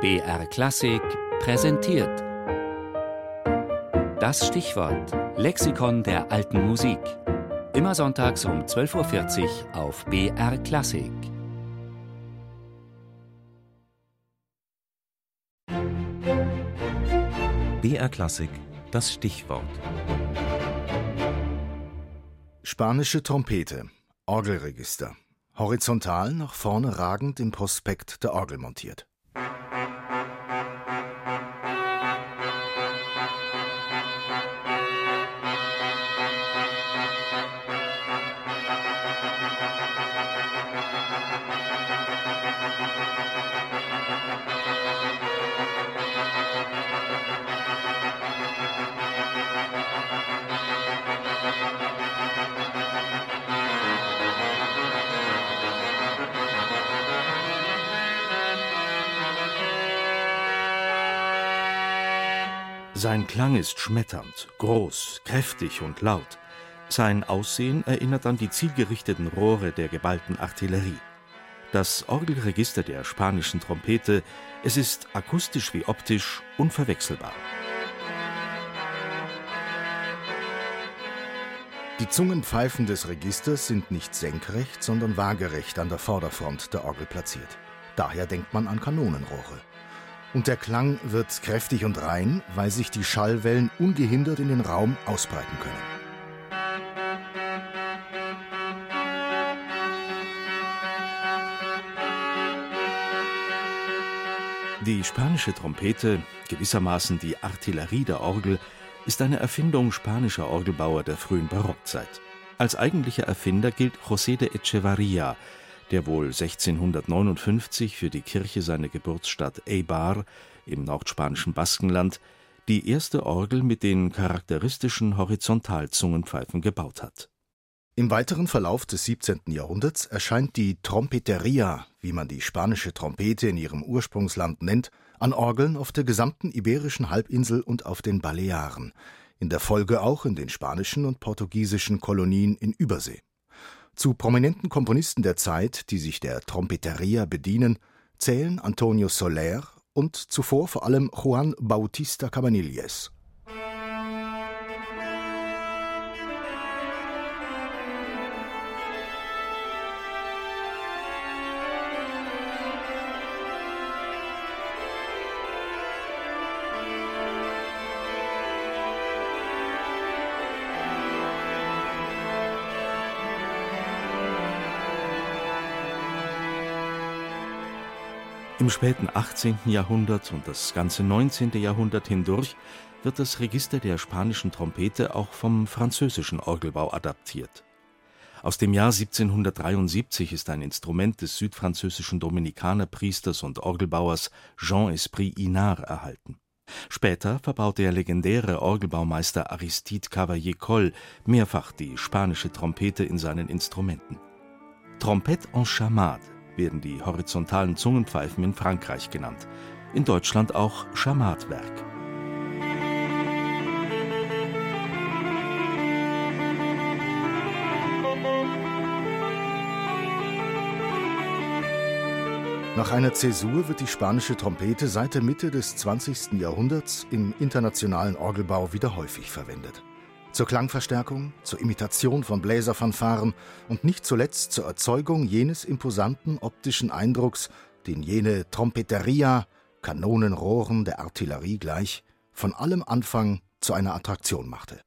BR Klassik präsentiert. Das Stichwort Lexikon der alten Musik. Immer sonntags um 12.40 Uhr auf BR Klassik. BR Klassik, das Stichwort. Spanische Trompete, Orgelregister. Horizontal nach vorne ragend im Prospekt der Orgel montiert. Sein Klang ist schmetternd, groß, kräftig und laut. Sein Aussehen erinnert an die zielgerichteten Rohre der geballten Artillerie. Das Orgelregister der spanischen Trompete, es ist akustisch wie optisch unverwechselbar. Die Zungenpfeifen des Registers sind nicht senkrecht, sondern waagerecht an der Vorderfront der Orgel platziert. Daher denkt man an Kanonenrohre. Und der Klang wird kräftig und rein, weil sich die Schallwellen ungehindert in den Raum ausbreiten können. Die spanische Trompete, gewissermaßen die Artillerie der Orgel, ist eine Erfindung spanischer Orgelbauer der frühen Barockzeit. Als eigentlicher Erfinder gilt José de Echevarría, der wohl 1659 für die Kirche seiner Geburtsstadt Eibar im nordspanischen Baskenland die erste Orgel mit den charakteristischen Horizontalzungenpfeifen gebaut hat. Im weiteren Verlauf des 17. Jahrhunderts erscheint die Trompeteria, wie man die spanische Trompete in ihrem Ursprungsland nennt, an Orgeln auf der gesamten iberischen Halbinsel und auf den Balearen, in der Folge auch in den spanischen und portugiesischen Kolonien in Übersee. Zu prominenten Komponisten der Zeit, die sich der Trompeteria bedienen, zählen Antonio Soler und zuvor vor allem Juan Bautista Cabanilles Im späten 18. Jahrhundert und das ganze 19. Jahrhundert hindurch wird das Register der spanischen Trompete auch vom französischen Orgelbau adaptiert. Aus dem Jahr 1773 ist ein Instrument des südfranzösischen Dominikanerpriesters und Orgelbauers Jean-Esprit Inard erhalten. Später verbaute der legendäre Orgelbaumeister Aristide Cavalier-Coll mehrfach die spanische Trompete in seinen Instrumenten. Trompette en chamade werden die horizontalen Zungenpfeifen in Frankreich genannt, in Deutschland auch Schamatwerk. Nach einer Zäsur wird die spanische Trompete seit der Mitte des 20. Jahrhunderts im internationalen Orgelbau wieder häufig verwendet zur Klangverstärkung, zur Imitation von Bläserfanfaren und nicht zuletzt zur Erzeugung jenes imposanten optischen Eindrucks, den jene Trompeteria, Kanonenrohren der Artillerie gleich, von allem Anfang zu einer Attraktion machte